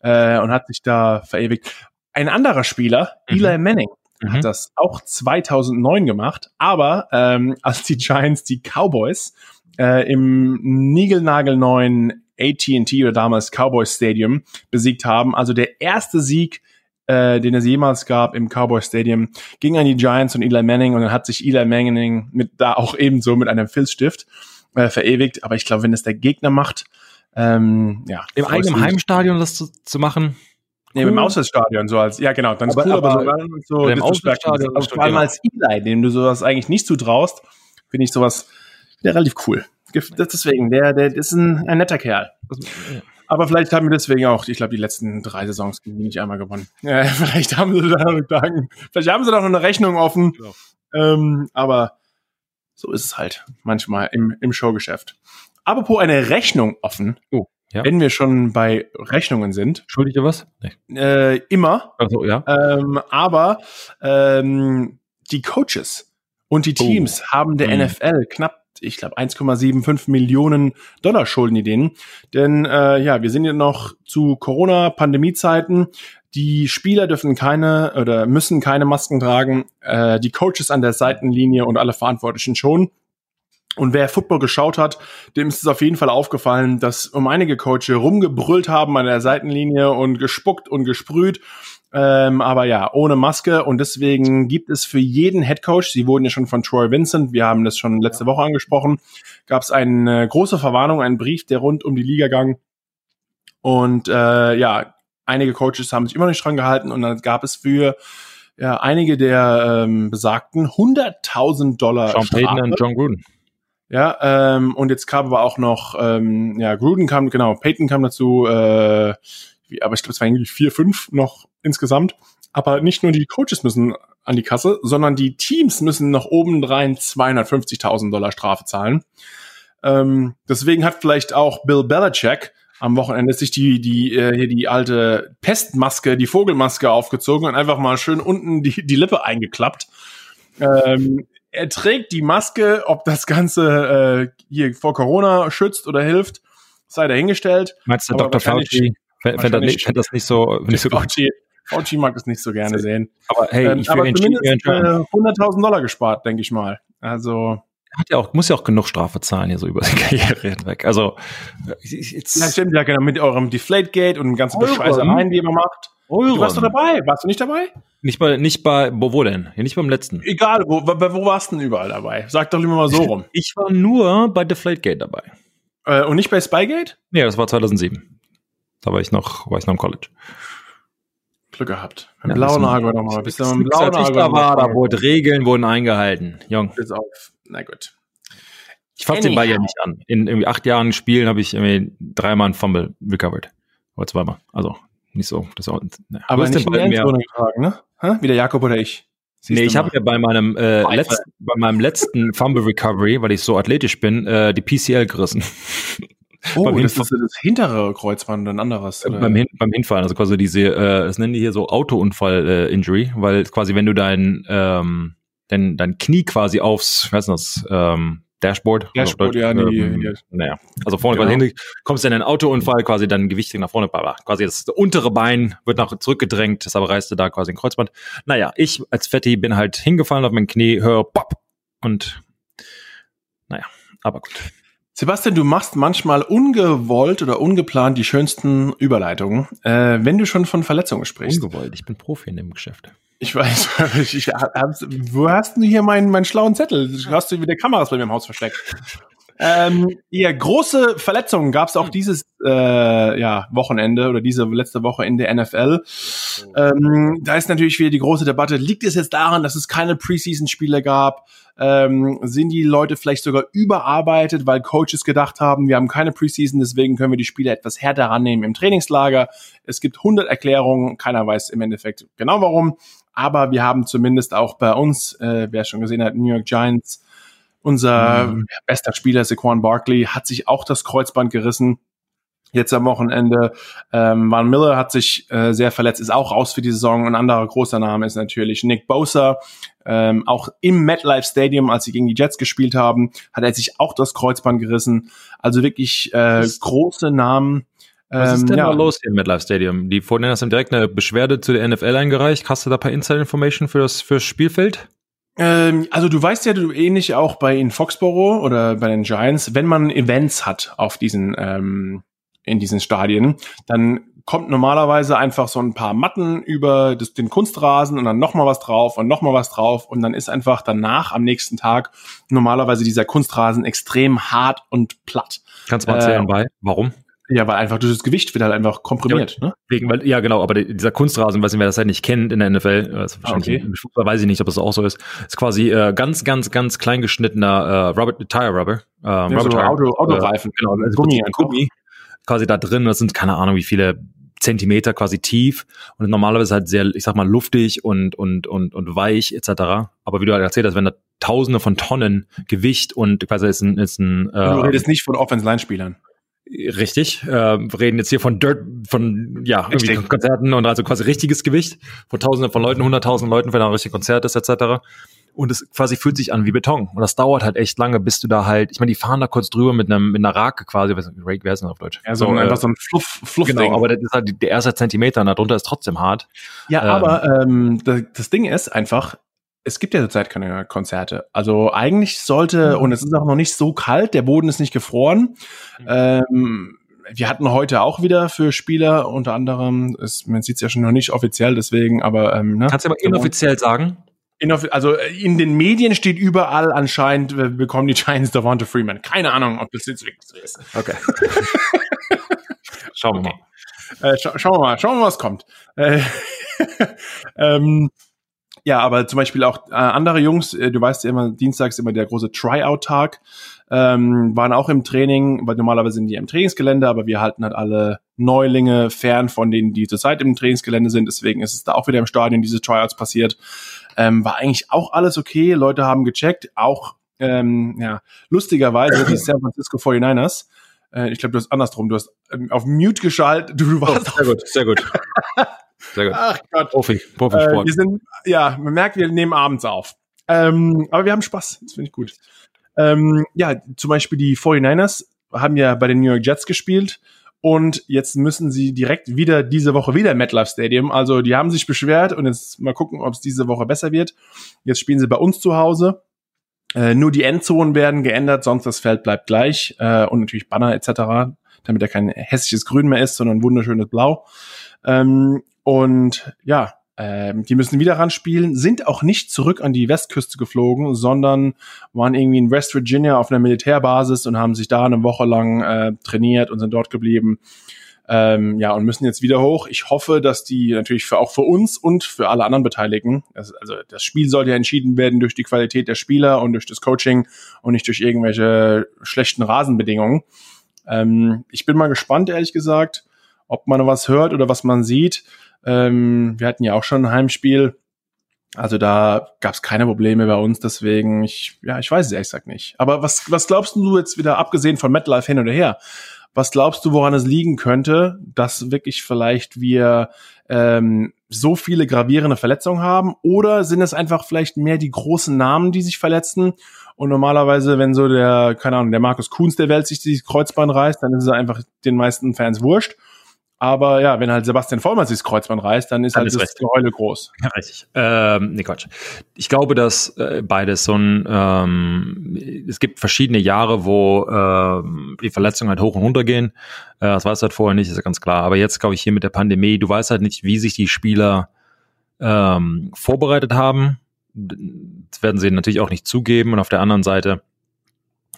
äh, und hat sich da verewigt. Ein anderer Spieler, mhm. Eli Manning, mhm. hat das auch 2009 gemacht, aber ähm, als die Giants die Cowboys äh, im niegelnagelneuen AT&T oder damals Cowboys Stadium besiegt haben, also der erste Sieg äh, den es jemals gab im Cowboy Stadium, ging an die Giants und Eli Manning und dann hat sich Eli Manning mit da auch ebenso mit einem Filzstift äh, verewigt. Aber ich glaube, wenn es der Gegner macht, ähm, ja. Im eigenen Heimstadion das zu, zu machen, Nee, cool. im Auswärtsstadion, so als, ja genau, dann ist aber, cool, aber, aber so, so im Auswärtsstadion. Aber vor allem als Eli, dem du sowas eigentlich nicht zutraust, finde ich sowas ja, relativ cool. Deswegen, der, der ist ein, ein netter Kerl. Aber vielleicht haben wir deswegen auch, ich glaube, die letzten drei Saisons die nicht einmal gewonnen. [LAUGHS] Ja, vielleicht haben sie da noch, vielleicht haben sie da noch eine Rechnung offen. Ja. Ähm, aber so ist es halt manchmal im, im Showgeschäft. Apropos eine Rechnung offen. Oh. Ja. Wenn wir schon bei Rechnungen sind. Schuldig dir was? Nee. Äh, immer. Also, ja. Ähm, aber ähm, die Coaches und die Teams oh. haben der mhm. NFL knapp, ich glaube, 1,75 Millionen Dollar Schulden die denen. Denn äh, ja, wir sind ja noch zu Corona-Pandemie-Zeiten. Die Spieler dürfen keine oder müssen keine Masken tragen. Äh, die Coaches an der Seitenlinie und alle Verantwortlichen schon. Und wer Football geschaut hat, dem ist es auf jeden Fall aufgefallen, dass um einige Coaches rumgebrüllt haben an der Seitenlinie und gespuckt und gesprüht. Ähm, aber ja, ohne Maske. Und deswegen gibt es für jeden Head Coach, sie wurden ja schon von Troy Vincent, wir haben das schon letzte Woche angesprochen, gab es eine große Verwarnung, einen Brief, der rund um die Liga gang. Und äh, ja, einige Coaches haben sich immer nicht dran gehalten und dann gab es für ja, einige der ähm, besagten 100.000 Dollar Sean Payton und John Gruden. Ja, ähm, und jetzt kam aber auch noch, ähm, ja, Gruden kam, genau, Peyton kam dazu, äh, wie, aber ich glaube, es waren irgendwie vier, fünf noch insgesamt. Aber nicht nur die Coaches müssen an die Kasse, sondern die Teams müssen noch obendrein 250.000 Dollar Strafe zahlen. Ähm, deswegen hat vielleicht auch Bill Belichick am Wochenende sich die, die, äh, hier die alte Pestmaske, die Vogelmaske aufgezogen und einfach mal schön unten die, die Lippe eingeklappt. Ähm, er trägt die Maske, ob das Ganze äh, hier vor Corona schützt oder hilft, sei dahingestellt. Meinst du, Dr. Fauci fände das, nicht, das nicht so, nicht [LAUGHS] so Fauci, Fauci mag das nicht so gerne sehen. Aber hey, ähm, ich aber zumindest äh, 100.000 Dollar gespart, denke ich mal. Also hat ja auch, muss ja auch genug Strafe zahlen hier so über die Karriere hinweg. Also, jetzt. Ja, stimmt ja genau, mit eurem Deflategate und den ganzen Bescheißereien, die ihr macht. Euren. Du warst du dabei? Warst du nicht dabei? Nicht bei, nicht bei, wo, denn? Ja, nicht beim letzten. Egal, wo, wo, warst du denn überall dabei? Sag doch lieber mal so rum. Ich war nur bei Deflategate dabei. Äh, und nicht bei Spygate? Nee, das war 2007. Da war ich noch, war ich noch im College. Glück gehabt. Mit ja, blauen Auge nochmal. Bis mit blauen Auge. Da war, da wurde Regeln wurden eingehalten. Jung. Bis auf. Na gut. Ich fasse den Ball ja nicht an. In irgendwie acht Jahren Spielen habe ich irgendwie dreimal einen Fumble recovered. Oder zweimal. Also nicht so. Das auch, ne. Aber nicht den Ball mehr. Getragen, ne? Ha? Wie der Jakob oder ich. Siehst nee, ich habe ja bei meinem, äh, letzten, bei meinem letzten Fumble Recovery, weil ich so athletisch bin, äh, die PCL gerissen. Oh, beim das ist das hintere Kreuzband, ein anderes. Oder? Beim, Hin beim Hinfallen, also quasi diese, äh, das nennen die hier so Autounfall-Injury, äh, weil quasi wenn du dein, ähm, dein, dein Knie quasi aufs, was ist das, ähm, Dashboard. Dashboard, also, ja, nee, ähm, nee. Naja, also vorne genau. quasi hin, kommst du in einen Autounfall, quasi dann Gewicht nach vorne, bla, bla. quasi das untere Bein wird nach zurückgedrängt, deshalb reißt du da quasi ein Kreuzband. Naja, ich als Fetti bin halt hingefallen auf mein Knie, hör, pop, und naja, aber gut. Sebastian, du machst manchmal ungewollt oder ungeplant die schönsten Überleitungen, äh, wenn du schon von Verletzungen sprichst. Ungewollt, ich bin Profi in dem Geschäft. Ich weiß, [LAUGHS] ich, ich wo hast du hier meinen, meinen schlauen Zettel? Hast du wieder Kameras bei mir im Haus versteckt? Ähm, ja, große Verletzungen gab es auch dieses äh, ja, Wochenende oder diese letzte Woche in der NFL. Ähm, da ist natürlich wieder die große Debatte, liegt es jetzt daran, dass es keine Preseason-Spiele gab? Ähm, sind die Leute vielleicht sogar überarbeitet, weil Coaches gedacht haben, wir haben keine Preseason, deswegen können wir die Spiele etwas härter rannehmen im Trainingslager. Es gibt 100 Erklärungen, keiner weiß im Endeffekt genau warum, aber wir haben zumindest auch bei uns, äh, wer schon gesehen hat, New York Giants, unser mhm. bester Spieler Saquon Barkley hat sich auch das Kreuzband gerissen. Jetzt am Wochenende. Ähm, Van Miller hat sich äh, sehr verletzt, ist auch raus für die Saison. Ein anderer großer Name ist natürlich Nick Bosa. Ähm, auch im MetLife Stadium, als sie gegen die Jets gespielt haben, hat er sich auch das Kreuzband gerissen. Also wirklich äh, große Namen. Was ist ähm, denn ja. da los hier im MetLife Stadium? Die Vornenners haben direkt eine Beschwerde zu der NFL eingereicht. Hast du da ein paar Inside-Information für das, fürs Spielfeld? Ähm, also du weißt ja, du ähnlich auch bei in Foxborough oder bei den Giants, wenn man Events hat auf diesen ähm, in diesen Stadien, dann kommt normalerweise einfach so ein paar Matten über das, den Kunstrasen und dann nochmal was drauf und nochmal was drauf und dann ist einfach danach am nächsten Tag normalerweise dieser Kunstrasen extrem hart und platt. Kannst du mal erzählen, äh, bei? Warum? Ja, weil einfach das Gewicht wird halt einfach komprimiert, ja, ne? Wegen, weil, ja, genau, aber dieser Kunstrasen, weiß nicht, wer das halt nicht kennt in der NFL, also wahrscheinlich ah, okay. weiß ich nicht, ob das auch so ist, ist quasi äh, ganz, ganz, ganz klein geschnittener äh, Rubber, Tire Rubber. Ähm, ja, Rubber so Tire, Auto, Autoreifen, äh, genau, also Gummi, Gummi quasi da drin, das sind keine Ahnung, wie viele Zentimeter quasi tief und normalerweise halt sehr, ich sag mal, luftig und, und, und, und weich etc. Aber wie du halt erzählt hast, wenn da Tausende von Tonnen Gewicht und quasi ist ein, ist ein äh, Du redest nicht von Offense-Line-Spielern. Richtig. Äh, wir reden jetzt hier von Dirt, von ja, irgendwie Konzerten und also quasi richtiges Gewicht von Tausenden von Leuten, hunderttausend Leuten, wenn da ein richtiges Konzert ist, etc. Und es quasi fühlt sich an wie Beton. Und das dauert halt echt lange, bis du da halt, ich meine, die fahren da kurz drüber mit einem mit einer Rake quasi, was Rake, wer ist denn auf Deutsch? Ja, so, so einfach so ein Fluff, Fluff Genau, aber das ist halt der erste Zentimeter und darunter ist trotzdem hart. Ja, ähm, aber ähm, das, das Ding ist einfach, es gibt ja zurzeit keine Konzerte. Also eigentlich sollte, mhm. und es ist auch noch nicht so kalt, der Boden ist nicht gefroren. Mhm. Ähm, wir hatten heute auch wieder für Spieler unter anderem, es, man sieht es ja schon noch nicht offiziell, deswegen, aber ähm, ne? Kannst du aber inoffiziell sagen? Inoffi also in den Medien steht überall anscheinend, äh, bekommen die Giants Davante Freeman. Keine Ahnung, ob das jetzt wirklich so ist. Okay. [LAUGHS] schauen wir mal. Äh, scha schauen wir mal, schauen wir mal, was kommt. Äh, [LAUGHS] ähm, ja, aber zum Beispiel auch äh, andere Jungs, äh, du weißt ja immer, dienstags immer der große Tryout-Tag, ähm, waren auch im Training, weil normalerweise sind die im Trainingsgelände, aber wir halten halt alle Neulinge fern von denen, die zurzeit im Trainingsgelände sind. Deswegen ist es da auch wieder im Stadion diese Tryouts passiert. Ähm, war eigentlich auch alles okay. Leute haben gecheckt. Auch, ähm, ja, lustigerweise die San Francisco 49ers. Äh, ich glaube, du hast andersrum. Du hast ähm, auf Mute geschaltet. Du warst oh, sehr gut, sehr gut. [LAUGHS] Sehr gut. Ach Gott. Profi, Profisport. Äh, wir sind, ja, man merkt, wir nehmen abends auf. Ähm, aber wir haben Spaß. Das finde ich gut. Ähm, ja, zum Beispiel die 49ers haben ja bei den New York Jets gespielt und jetzt müssen sie direkt wieder diese Woche wieder im MetLife Stadium. Also die haben sich beschwert und jetzt mal gucken, ob es diese Woche besser wird. Jetzt spielen sie bei uns zu Hause. Äh, nur die Endzonen werden geändert, sonst das Feld bleibt gleich äh, und natürlich Banner etc., damit er kein hässliches Grün mehr ist, sondern wunderschönes Blau. Ähm, und ja, ähm, die müssen wieder ran spielen, sind auch nicht zurück an die Westküste geflogen, sondern waren irgendwie in West Virginia auf einer Militärbasis und haben sich da eine Woche lang äh, trainiert und sind dort geblieben. Ähm, ja, und müssen jetzt wieder hoch. Ich hoffe, dass die natürlich für, auch für uns und für alle anderen Beteiligten, also, also das Spiel soll ja entschieden werden durch die Qualität der Spieler und durch das Coaching und nicht durch irgendwelche schlechten Rasenbedingungen. Ähm, ich bin mal gespannt, ehrlich gesagt, ob man was hört oder was man sieht. Ähm, wir hatten ja auch schon ein Heimspiel. Also da gab es keine Probleme bei uns, deswegen, ich, ja, ich weiß es ehrlich gesagt nicht. Aber was, was glaubst du jetzt wieder, abgesehen von MetLife hin oder her, was glaubst du, woran es liegen könnte, dass wirklich vielleicht wir ähm, so viele gravierende Verletzungen haben? Oder sind es einfach vielleicht mehr die großen Namen, die sich verletzen? Und normalerweise, wenn so der, keine Ahnung, der Markus Kuhns der Welt sich die Kreuzbahn reißt, dann ist es einfach den meisten Fans wurscht. Aber ja, wenn halt Sebastian Vollmann sich das Kreuzband reißt, dann ist dann halt ist das Geheule groß. [LAUGHS] Ja, richtig. Ähm, nee, Quatsch. Ich glaube, dass äh, beides so ein, ähm, es gibt verschiedene Jahre, wo ähm, die Verletzungen halt hoch und runter gehen. Äh, das weißt du halt vorher nicht, ist ja ganz klar. Aber jetzt, glaube ich, hier mit der Pandemie, du weißt halt nicht, wie sich die Spieler ähm, vorbereitet haben. Das werden sie natürlich auch nicht zugeben. Und auf der anderen Seite,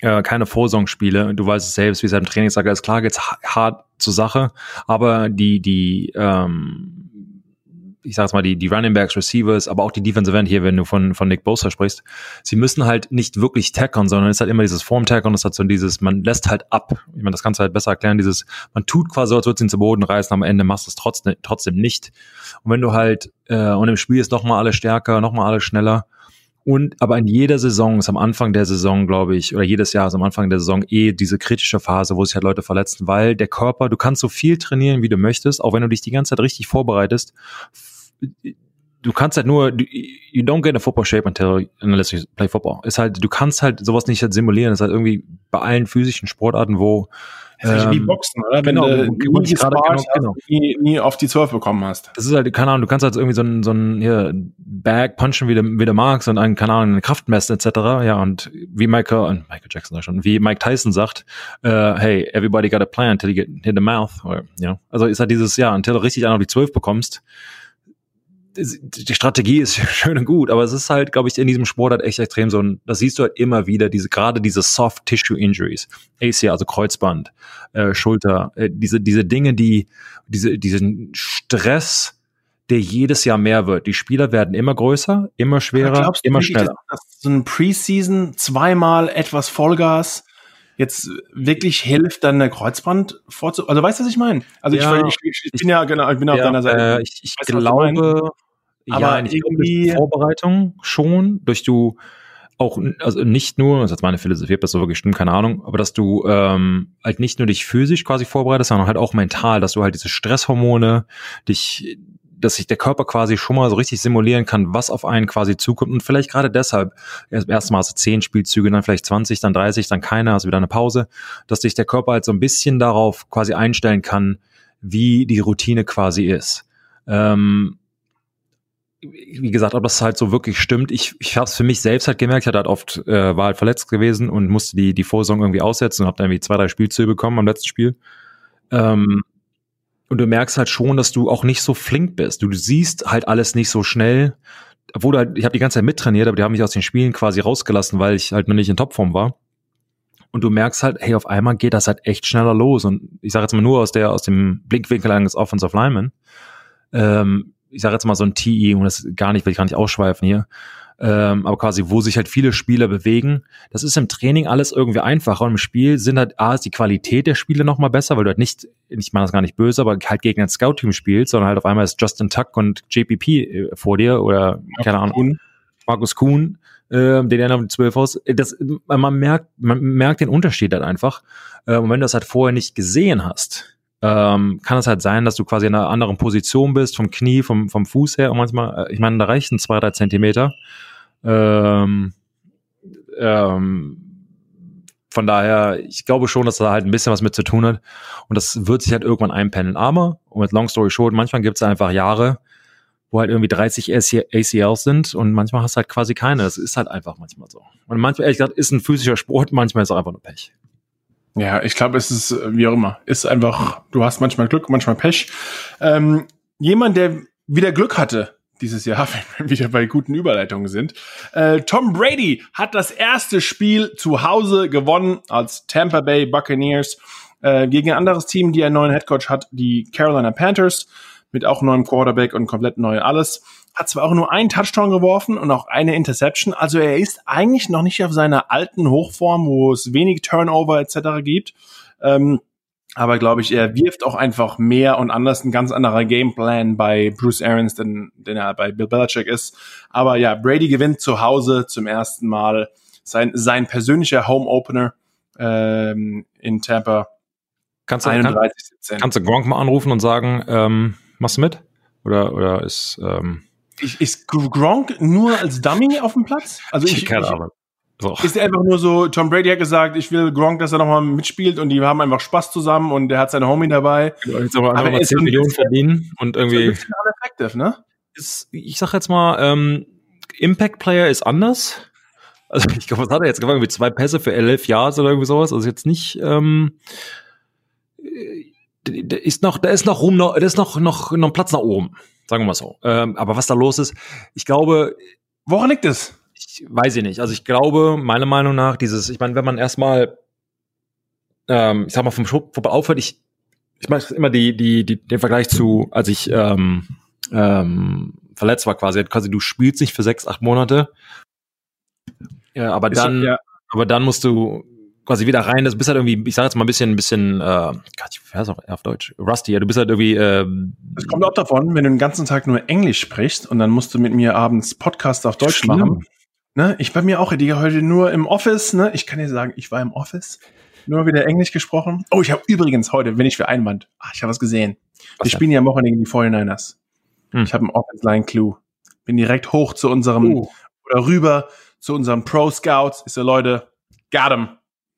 äh, keine Vorsongspiele. Du weißt es selbst, wie es im Trainingslager ist. Klar geht's hart zur Sache, aber die, die, ähm, ich sag's mal, die, die Running Backs, Receivers, aber auch die Defensive End hier, wenn du von, von Nick Bosa sprichst, sie müssen halt nicht wirklich tackern, sondern es ist halt immer dieses Form-Tackern, es hat so dieses, man lässt halt ab. Ich meine, das kannst du halt besser erklären, dieses, man tut quasi, als würde es ihn zu Boden reißen, am Ende machst du es trotzdem, trotzdem nicht. Und wenn du halt, äh, und im Spiel ist nochmal alles stärker, nochmal alles schneller, und aber in jeder Saison ist am Anfang der Saison, glaube ich, oder jedes Jahr ist am Anfang der Saison eh diese kritische Phase, wo sich halt Leute verletzen, weil der Körper, du kannst so viel trainieren, wie du möchtest, auch wenn du dich die ganze Zeit richtig vorbereitest. Du kannst halt nur, you don't get a football shape until unless you play football. Ist halt, du kannst halt sowas nicht halt simulieren. Ist halt irgendwie bei allen physischen Sportarten, wo das ist ähm, wie Boxen, oder? Wenn genau, du nie, gerade, genau, genau. Nie, nie auf die 12 bekommen hast. Das ist halt, keine Ahnung, du kannst halt irgendwie so ein, so ein hier, Bag punchen, wie du, wie du magst und einen, keine Ahnung, eine Kraft messen, etc. Ja, und wie Michael, und Michael Jackson da schon, wie Mike Tyson sagt, uh, hey, everybody got a plan until you get hit the mouth. Or, you know? Also ist halt dieses, ja, until du richtig einen auf die 12 bekommst, die Strategie ist [LAUGHS] schön und gut, aber es ist halt, glaube ich, in diesem Sport halt echt extrem so ein, das siehst du halt immer wieder, diese, gerade diese Soft Tissue Injuries, ACL, also Kreuzband, äh, Schulter, äh, diese, diese Dinge, die, diese, diesen Stress, der jedes Jahr mehr wird. Die Spieler werden immer größer, immer schwerer, immer schneller. Dass, dass so ein Preseason zweimal etwas Vollgas jetzt wirklich hilft, dann eine Kreuzband vorzu... Also weißt du, was ich meine? Also ja, ich, ich, ich, bin ja genau, ich bin ja, auf deiner Seite. Äh, ich, ich weißt, glaube, aber ja, irgendwie Vorbereitung schon, durch du auch, also nicht nur, das ist meine Philosophie, ob das so wirklich stimmt, keine Ahnung, aber dass du ähm, halt nicht nur dich physisch quasi vorbereitest, sondern halt auch mental, dass du halt diese Stresshormone, dich, dass sich der Körper quasi schon mal so richtig simulieren kann, was auf einen quasi zukommt und vielleicht gerade deshalb erst erstmal hast du zehn Spielzüge, dann vielleicht 20, dann 30, dann keine, hast wieder eine Pause, dass sich der Körper halt so ein bisschen darauf quasi einstellen kann, wie die Routine quasi ist. Ähm, wie gesagt, ob das halt so wirklich stimmt. Ich, ich habe es für mich selbst halt gemerkt. Ich hatte halt oft, äh, war halt verletzt gewesen und musste die, die Vorsaison irgendwie aussetzen und habe dann irgendwie zwei, drei Spielzüge bekommen am letzten Spiel. Ähm, und du merkst halt schon, dass du auch nicht so flink bist. Du, siehst halt alles nicht so schnell. Obwohl halt, ich habe die ganze Zeit mittrainiert, aber die haben mich aus den Spielen quasi rausgelassen, weil ich halt noch nicht in Topform war. Und du merkst halt, hey, auf einmal geht das halt echt schneller los. Und ich sage jetzt mal nur aus der, aus dem Blickwinkel eines Offensive Lineman. Ähm, ich sage jetzt mal so ein TE, und das gar nicht, will ich gar nicht ausschweifen hier, ähm, aber quasi, wo sich halt viele Spieler bewegen. Das ist im Training alles irgendwie einfacher und im Spiel sind halt, A, ist die Qualität der Spiele nochmal besser, weil du halt nicht, ich meine das gar nicht böse, aber halt gegen ein Scout-Team spielst, sondern halt auf einmal ist Justin Tuck und JPP äh, vor dir oder, Markus keine Ahnung, Kuhn. Markus Kuhn, äh, den er noch mit 12 aus. Das, man merkt, man merkt den Unterschied halt einfach. Äh, und wenn du das halt vorher nicht gesehen hast, ähm, kann es halt sein, dass du quasi in einer anderen Position bist, vom Knie, vom, vom Fuß her und manchmal, äh, ich meine, da reichen zwei, drei Zentimeter. Ähm, ähm, von daher, ich glaube schon, dass da halt ein bisschen was mit zu tun hat. Und das wird sich halt irgendwann einpendeln. Aber, und mit Long Story Short, manchmal gibt es einfach Jahre, wo halt irgendwie 30 ACLs sind und manchmal hast du halt quasi keine. Das ist halt einfach manchmal so. Und manchmal, ehrlich gesagt, ist ein physischer Sport, manchmal ist es einfach nur Pech. Ja, ich glaube, es ist wie auch immer. Ist einfach, du hast manchmal Glück, manchmal Pech. Ähm, jemand, der wieder Glück hatte dieses Jahr, [LAUGHS] wenn wir wieder bei guten Überleitungen sind. Äh, Tom Brady hat das erste Spiel zu Hause gewonnen als Tampa Bay Buccaneers äh, gegen ein anderes Team, die einen neuen Headcoach hat, die Carolina Panthers, mit auch neuem Quarterback und komplett neu alles hat zwar auch nur einen Touchdown geworfen und auch eine Interception, also er ist eigentlich noch nicht auf seiner alten Hochform, wo es wenig Turnover etc. gibt. Ähm, aber glaube ich, er wirft auch einfach mehr und anders ein ganz anderer Gameplan bei Bruce Arians, denn, denn er bei Bill Belichick ist. Aber ja, Brady gewinnt zu Hause zum ersten Mal sein, sein persönlicher Home Opener ähm, in Tampa. Kannst du, 31, kann, kannst du Gronk mal anrufen und sagen, ähm, machst du mit? Oder, oder ist ähm ist Gronk nur als Dummy auf dem Platz? Also ich, keine Ahnung. So. Ist er einfach nur so, Tom Brady hat gesagt, ich will Gronk, dass er nochmal mitspielt und die haben einfach Spaß zusammen und der hat seine Homie dabei. Genau, jetzt aber, aber mal 10 Millionen verdienen und irgendwie. Ist effective, ne? Ist, ich sag jetzt mal, ähm, Impact Player ist anders. Also ich glaube, was hat er jetzt gemacht? Mit zwei Pässe für elf Yards oder irgendwie sowas. Also jetzt nicht, ähm, da ist noch, da ist noch rum, da ist noch, noch, noch Platz nach oben. Sagen wir mal so. Ähm, aber was da los ist, ich glaube. Woran liegt es? Ich weiß ich nicht. Also ich glaube, meiner Meinung nach, dieses, ich meine, wenn man erstmal, ähm, ich sag mal, vom Football aufhört, ich, ich mache immer die, die, die, den Vergleich zu, als ich ähm, ähm, verletzt war quasi. Quasi, du spielst nicht für sechs, acht Monate. Ja, aber dann, ja. aber dann musst du quasi wieder rein, das bist halt irgendwie, ich sag jetzt mal ein bisschen, ein bisschen, äh, Gott, ich weiß auch auf Deutsch, rusty, ja, du bist halt irgendwie, äh, Es kommt auch davon, wenn du den ganzen Tag nur Englisch sprichst und dann musst du mit mir abends Podcast auf Deutsch schlimm. machen. Ne? Ich bei mir auch, die heute nur im Office, ne? Ich kann dir sagen, ich war im Office, nur wieder Englisch gesprochen. Oh, ich habe übrigens heute, wenn ich für Einwand, ach, ich habe was gesehen. Was Wir spielen ja am Wochenende gegen die 49ers. Hm. Ich habe einen Offense-Line-Clue. Bin direkt hoch zu unserem, uh. oder rüber zu unserem Pro-Scouts. Ich so, Leute, got him.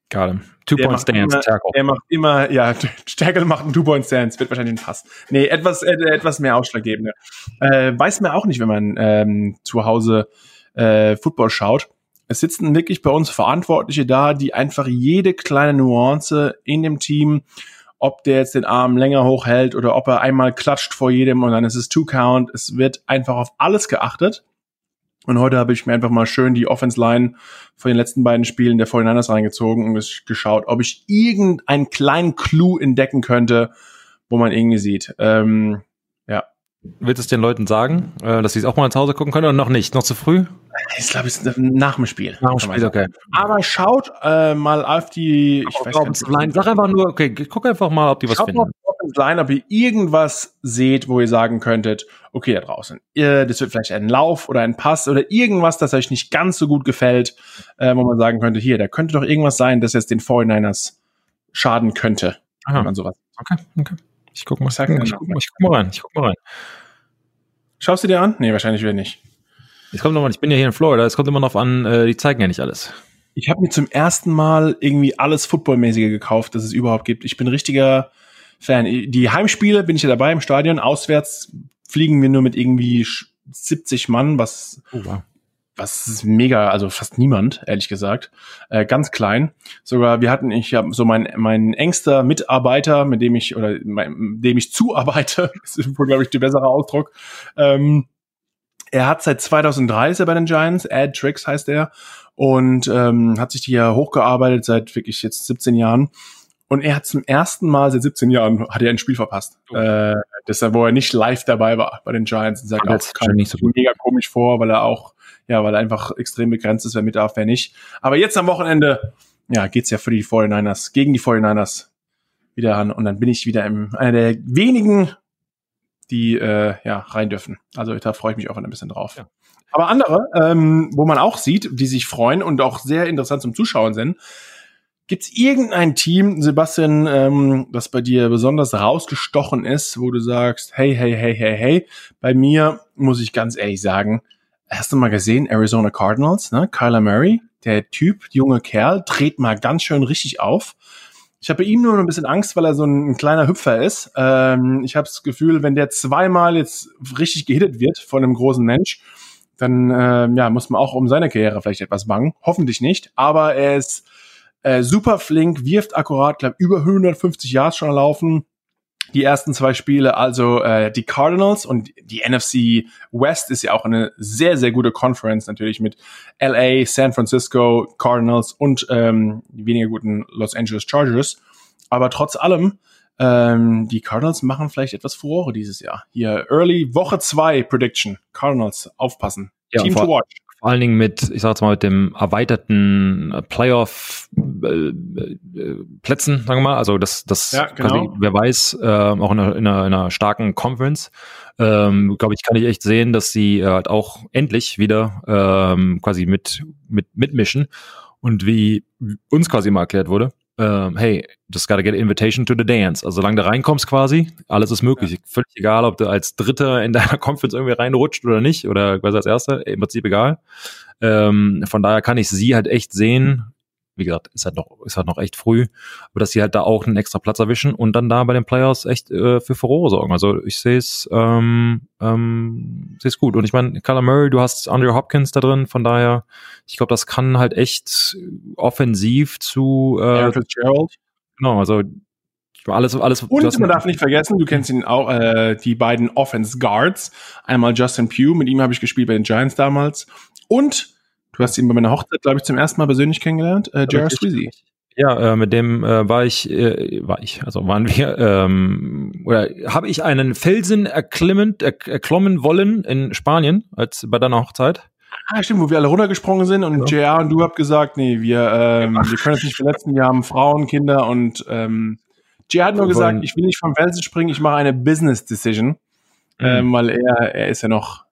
Got him. Two-Point Stance, immer, Tackle. Er macht immer, ja, [LAUGHS] Tackle macht einen Two-Point Stance, wird wahrscheinlich ein Pass. Nee, etwas, äh, etwas mehr ausschlaggebender. Äh, weiß man auch nicht, wenn man ähm, zu Hause äh, Football schaut. Es sitzen wirklich bei uns Verantwortliche da, die einfach jede kleine Nuance in dem Team, ob der jetzt den Arm länger hochhält oder ob er einmal klatscht vor jedem und dann ist es Two-Count. Es wird einfach auf alles geachtet. Und heute habe ich mir einfach mal schön die Offense-Line von den letzten beiden Spielen der 49ers reingezogen und geschaut, ob ich irgendeinen kleinen Clou entdecken könnte, wo man irgendwie sieht. Ähm, ja. Willst du es den Leuten sagen, äh, dass sie es auch mal zu Hause gucken können oder noch nicht? Noch zu früh? Ich glaube, es ist nach dem Spiel. Nach dem Spiel, okay. Aber schaut äh, mal auf die. Ich weiß nicht, Line. Sag einfach nur, okay, guck einfach mal, ob die was schaut finden. Mal auf Line, ob ihr irgendwas seht, wo ihr sagen könntet, okay, da draußen, ihr, das wird vielleicht ein Lauf oder ein Pass oder irgendwas, das euch nicht ganz so gut gefällt, äh, wo man sagen könnte, hier, da könnte doch irgendwas sein, das jetzt den 49ers schaden könnte. Aha. Wenn man sowas. Okay, okay. Ich guck mal, ich, guck, ich guck mal rein. Ich guck mal rein. Schaust du dir an? Nee, wahrscheinlich wieder nicht. Es kommt nochmal, ich bin ja hier in Florida, es kommt immer noch an, äh, die zeigen ja nicht alles. Ich habe mir zum ersten Mal irgendwie alles Footballmäßige gekauft, das es überhaupt gibt. Ich bin richtiger Fan. Die Heimspiele bin ich ja dabei im Stadion. Auswärts fliegen wir nur mit irgendwie 70 Mann, was oh, wow was ist mega, also fast niemand, ehrlich gesagt, äh, ganz klein. Sogar wir hatten, ich habe so mein mein engster Mitarbeiter, mit dem ich oder mein, dem ich zuarbeite, [LAUGHS] das ist wohl glaube ich der bessere Ausdruck. Ähm, er hat seit 2003 ist er bei den Giants, Ad Tricks heißt er und ähm, hat sich hier hochgearbeitet seit wirklich jetzt 17 Jahren. Und er hat zum ersten Mal seit 17 Jahren hat er ein Spiel verpasst. Oh. Äh, deshalb, wo er nicht live dabei war bei den Giants. Und sagt auch, kam nicht so mega komisch vor, weil er auch ja, weil er einfach extrem begrenzt ist, wer mit darf, wer nicht. Aber jetzt am Wochenende, ja, geht's ja für die 49ers, gegen die 49ers wieder an und dann bin ich wieder im, einer der wenigen, die äh, ja rein dürfen. Also da freue ich mich auch ein bisschen drauf. Ja. Aber andere, ähm, wo man auch sieht, die sich freuen und auch sehr interessant zum Zuschauen sind, Gibt's irgendein Team, Sebastian, ähm, das bei dir besonders rausgestochen ist, wo du sagst, hey, hey, hey, hey, hey, bei mir muss ich ganz ehrlich sagen, hast du mal gesehen, Arizona Cardinals, ne? Kyler Murray, der Typ, junge Kerl, dreht mal ganz schön richtig auf. Ich habe bei ihm nur ein bisschen Angst, weil er so ein, ein kleiner Hüpfer ist. Ähm, ich habe das Gefühl, wenn der zweimal jetzt richtig gehittet wird von einem großen Mensch, dann äh, ja, muss man auch um seine Karriere vielleicht etwas bangen. Hoffentlich nicht, aber er ist äh, super flink, wirft akkurat, glaube über 150 Yards schon laufen die ersten zwei Spiele, also äh, die Cardinals und die NFC West ist ja auch eine sehr, sehr gute Conference natürlich mit LA, San Francisco, Cardinals und ähm, die weniger guten Los Angeles Chargers. Aber trotz allem, ähm, die Cardinals machen vielleicht etwas Furore dieses Jahr. Hier Early Woche zwei Prediction. Cardinals aufpassen. Ja, Team to watch vor allen Dingen mit, ich sag jetzt mal, mit dem erweiterten Playoff äh, äh, Plätzen, sagen wir mal. Also das, das ja, genau. quasi, wer weiß, äh, auch in einer, in, einer, in einer starken Conference, ähm, glaube ich, kann ich echt sehen, dass sie äh, halt auch endlich wieder ähm, quasi mit, mit mitmischen. Und wie uns quasi mal erklärt wurde, ähm, hey, just gotta get an invitation to the dance. Also solange du reinkommst quasi, alles ist möglich. Ja. Völlig egal, ob du als Dritter in [LAUGHS] deiner Conference irgendwie reinrutscht oder nicht oder quasi als Erster, im Prinzip egal. Ähm, von daher kann ich sie halt echt sehen, wie gesagt, ist halt noch, ist halt noch echt früh, aber dass sie halt da auch einen extra Platz erwischen und dann da bei den Players echt äh, für Furore sorgen. Also ich sehe es, ähm, ähm, sehe es gut. Und ich meine, Kyler Murray, du hast Andrew Hopkins da drin, von daher, ich glaube, das kann halt echt offensiv zu äh, Gerald. Genau, also alles, alles. Und man darf nicht vergessen, du kennst ihn auch, äh, die beiden Offense Guards. Einmal Justin Pugh, mit ihm habe ich gespielt bei den Giants damals. Und Du hast ihn bei meiner Hochzeit, glaube ich, zum ersten Mal persönlich kennengelernt, äh, Jared Sweezy. Ja, äh, mit dem äh, war ich, äh, war ich, also waren wir, ähm, oder habe ich einen Felsen erklimmen, erklommen wollen in Spanien, als bei deiner Hochzeit. Ah, stimmt, wo wir alle runtergesprungen sind und ja. JR und du habt gesagt, nee, wir, ähm, wir können uns nicht verletzen, wir haben Frauen, Kinder und ähm, JR hat nur gesagt, ich will nicht vom Felsen springen, ich mache eine Business Decision, mhm. ähm, weil er, er ist ja noch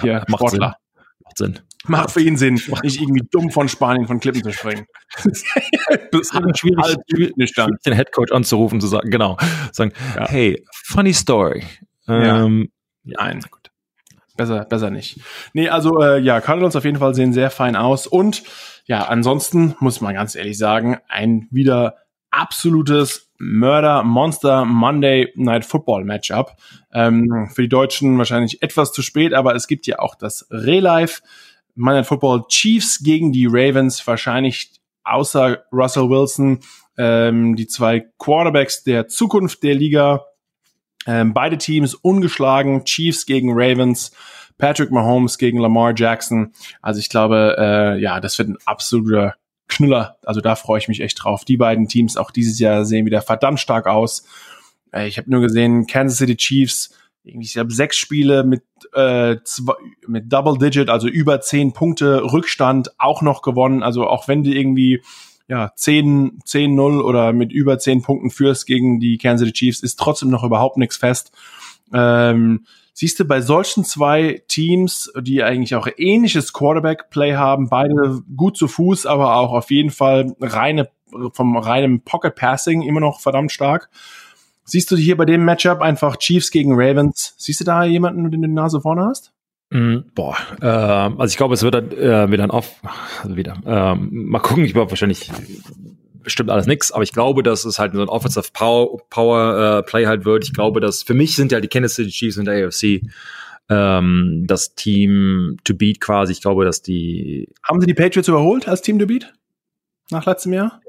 hier Macht Sportler. Sinn. Macht Sinn. Macht für ihn Sinn, [LAUGHS] nicht irgendwie dumm von Spanien von Klippen zu springen. [LAUGHS] das ist halt schwierig, schwierig den Headcoach anzurufen, zu sagen, genau, sagen, ja. hey, funny story. Ähm, ja. Nein, gut. Besser, besser nicht. Nee, also äh, ja, Cardinals auf jeden Fall sehen sehr fein aus und ja, ansonsten muss man ganz ehrlich sagen, ein wieder absolutes Mörder Monster Monday Night Football Matchup. Ähm, für die Deutschen wahrscheinlich etwas zu spät, aber es gibt ja auch das Relive Monday Night Football Chiefs gegen die Ravens. Wahrscheinlich außer Russell Wilson ähm, die zwei Quarterbacks der Zukunft der Liga. Ähm, beide Teams ungeschlagen. Chiefs gegen Ravens. Patrick Mahomes gegen Lamar Jackson. Also ich glaube, äh, ja, das wird ein absoluter Knüller. Also da freue ich mich echt drauf. Die beiden Teams auch dieses Jahr sehen wieder verdammt stark aus. Äh, ich habe nur gesehen, Kansas City Chiefs ich glaube, sechs Spiele mit, äh, zwei, mit Double Digit, also über zehn Punkte Rückstand auch noch gewonnen. Also auch wenn die irgendwie ja, 10, 10-0 oder mit über 10 Punkten führst gegen die Kansas City Chiefs, ist trotzdem noch überhaupt nichts fest. Ähm, siehst du, bei solchen zwei Teams, die eigentlich auch ähnliches Quarterback-Play haben, beide gut zu Fuß, aber auch auf jeden Fall reine, vom reinen Pocket-Passing immer noch verdammt stark. Siehst du hier bei dem Matchup einfach Chiefs gegen Ravens? Siehst du da jemanden, den du die Nase vorne hast? Mm, boah, äh, also ich glaube, es wird dann äh, wieder ein Off, also wieder. Ähm, mal gucken, ich glaube wahrscheinlich bestimmt alles nix, aber ich glaube, dass es halt so ein Offensive Power, Power äh, Play halt wird. Ich glaube, dass für mich sind ja die Kansas City Chiefs und der AFC ähm, das Team to beat quasi. Ich glaube, dass die haben sie die Patriots überholt als Team to beat nach letztem Jahr?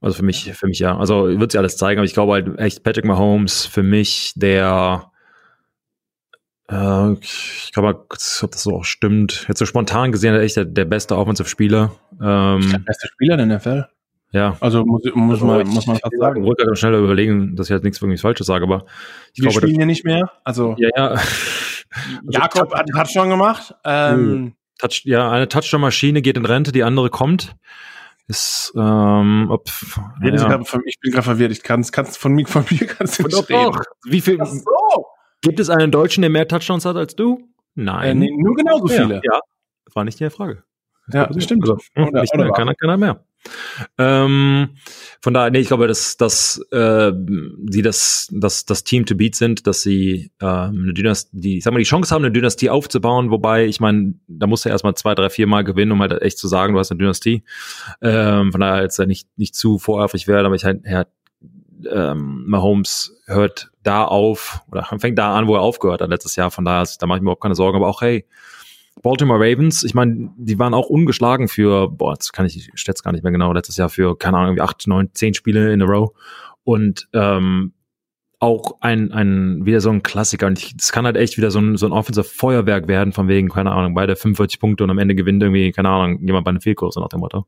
Also für mich, für mich ja. Also wird sie alles zeigen, aber ich glaube halt echt Patrick Mahomes für mich der äh, ich kann mal kurz, ob das so auch stimmt. Jetzt so spontan gesehen, echt der, der beste Offensive-Spieler. Ähm, der beste Spieler in der NFL? Ja. Also muss, muss, also man, muss man fast sagen. Ich wollte gerade schnell überlegen, dass ich jetzt nichts wirklich Falsches sage, aber ich Wir glaube, spielen hier nicht mehr. Also ja, ja. [LAUGHS] Jakob hat Touchdown gemacht. Ähm, Touch, ja, eine Touchdown-Maschine geht in Rente, die andere kommt. Ist, ähm, ob, ja. ich bin gerade verwirrt. Ich kann es von mir, von mir [LAUGHS] kannst du nicht reden. Wie viel? So. Gibt es einen Deutschen, der mehr Touchdowns hat als du? Nein. Äh, nee, nur genauso viele. Ja, das war nicht die Frage. Das ja, das stimmt. Also, oder, nicht oder keiner, keiner mehr. Ähm, von daher, nee, ich glaube, dass, dass äh, sie das, dass das Team to beat sind, dass sie äh, eine Dynastie, sag mal, die Chance haben, eine Dynastie aufzubauen, wobei, ich meine, da musst du erstmal zwei, drei, vier Mal gewinnen, um halt echt zu sagen, du hast eine Dynastie. Ähm, von daher jetzt nicht, nicht zu voreifrig werden, aber ich halt, ja, ähm, Mahomes hört da auf oder fängt da an, wo er aufgehört hat letztes Jahr. Von daher, da mache ich mir überhaupt keine Sorgen. Aber auch, hey, Baltimore Ravens, ich meine, die waren auch ungeschlagen für, boah, das kann ich, ich schätze gar nicht mehr genau, letztes Jahr für, keine Ahnung, irgendwie acht, neun, zehn Spiele in a row. Und ähm, auch ein, ein, wieder so ein Klassiker. Und es kann halt echt wieder so ein, so ein offensive Feuerwerk werden, von wegen, keine Ahnung, beide 45 Punkte und am Ende gewinnt irgendwie, keine Ahnung, jemand bei einem Fehlkurs nach dem Motto.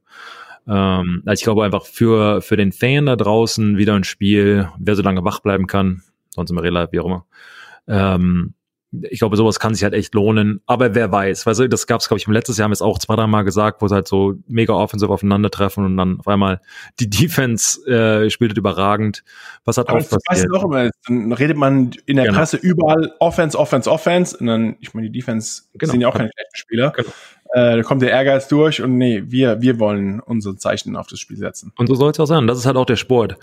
Ähm, also ich glaube einfach für, für den Fan da draußen wieder ein Spiel, wer so lange wach bleiben kann, sonst immer relativ, wie auch immer. Ähm, ich glaube, sowas kann sich halt echt lohnen. Aber wer weiß, weißt du, das gab es, glaube ich, im letzten Jahr haben wir es auch zwei, drei Mal gesagt, wo sie halt so mega offensiv aufeinandertreffen und dann auf einmal die [LAUGHS] Defense äh, spielt überragend. Was hat auch passiert? Weißt du noch immer, dann redet man in der genau. Presse überall Offense, Offense, Offense und dann, ich meine, die Defense genau. sind ja auch keine schlechten Spieler. Genau. Äh, da kommt der Ehrgeiz durch und nee, wir, wir wollen unsere Zeichen auf das Spiel setzen. Und so soll es auch sein. Das ist halt auch der Sport.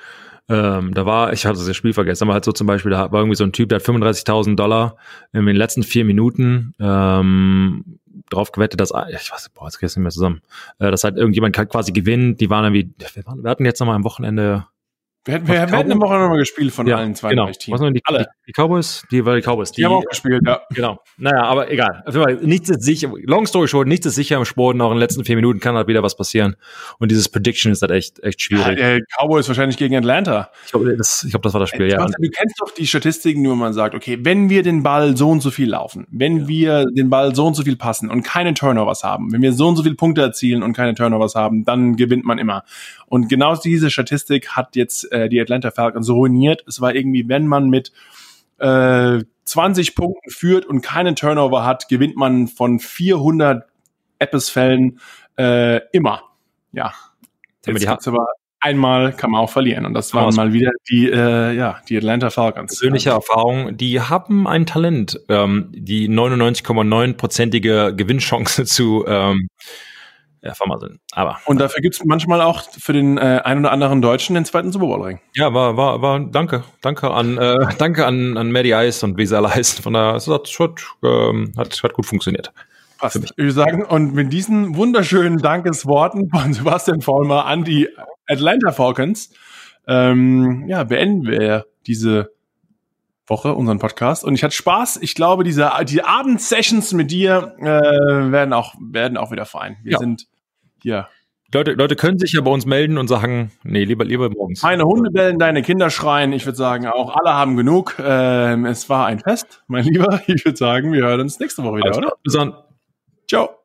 Ähm, da war, ich hatte das Spiel vergessen, aber halt so zum Beispiel, da war irgendwie so ein Typ, der hat 35.000 Dollar in den letzten vier Minuten ähm, drauf gewettet, dass, ich weiß, boah, jetzt geht es nicht mehr zusammen, äh, dass halt irgendjemand quasi gewinnt. Die waren irgendwie, wir, wir hatten jetzt nochmal am Wochenende wir hätten, wir, hätten eine Woche nochmal gespielt von ja, allen 32 genau. Teams. Die, Alle. Die, Cowboys? Die, war die Cowboys. Die, die haben auch gespielt, ja. Genau. Naja, aber egal. Nichts ist sicher. Long story short, nichts ist sicher im Sport. Auch in den letzten vier Minuten kann halt wieder was passieren. Und dieses Prediction ist halt echt, echt schwierig. Ja, Cowboys wahrscheinlich gegen Atlanta. Ich glaube, das, glaub, das war das Spiel, ja. Du kennst doch die Statistiken, nur man sagt, okay, wenn wir den Ball so und so viel laufen, wenn ja. wir den Ball so und so viel passen und keine Turnovers haben, wenn wir so und so viele Punkte erzielen und keine Turnovers haben, dann gewinnt man immer. Und genau diese Statistik hat jetzt äh, die Atlanta Falcons ruiniert. Es war irgendwie, wenn man mit äh, 20 Punkten führt und keinen Turnover hat, gewinnt man von 400 Eppes-Fällen äh, immer. Ja. Jetzt ja, aber einmal kann man auch verlieren und das waren mal wieder die äh, ja die Atlanta Falcons. Persönliche Erfahrung, die haben ein Talent, ähm, die 99,9-prozentige Gewinnchance [LAUGHS] zu ähm, ja, vermasseln. Aber. Und dafür gibt's manchmal auch für den äh, ein oder anderen Deutschen den zweiten Super Bowl Ring. Ja, war, war, war, danke. Danke an, äh, [LAUGHS] danke an, an Maddie Ice und wie sie alle [LAUGHS] heißen. Von daher, es hat, ähm, hat, hat gut funktioniert. Passt. Ich würde sagen, und mit diesen wunderschönen Dankesworten von [LAUGHS] Sebastian Vollmer an die Atlanta Falcons, ähm, ja, beenden wir diese Woche unseren Podcast und ich hatte Spaß. Ich glaube, diese die Abendsessions mit dir äh, werden auch werden auch wieder fein. Wir ja. sind hier. Leute, Leute können sich ja bei uns melden und sagen, nee, lieber, lieber morgens. Meine Hunde bellen, deine Kinder schreien. Ich würde sagen, auch alle haben genug. Ähm, es war ein Fest, mein Lieber. [LAUGHS] Ich würde sagen, wir hören uns nächste Woche wieder, Alles oder? Bis dann. Ciao.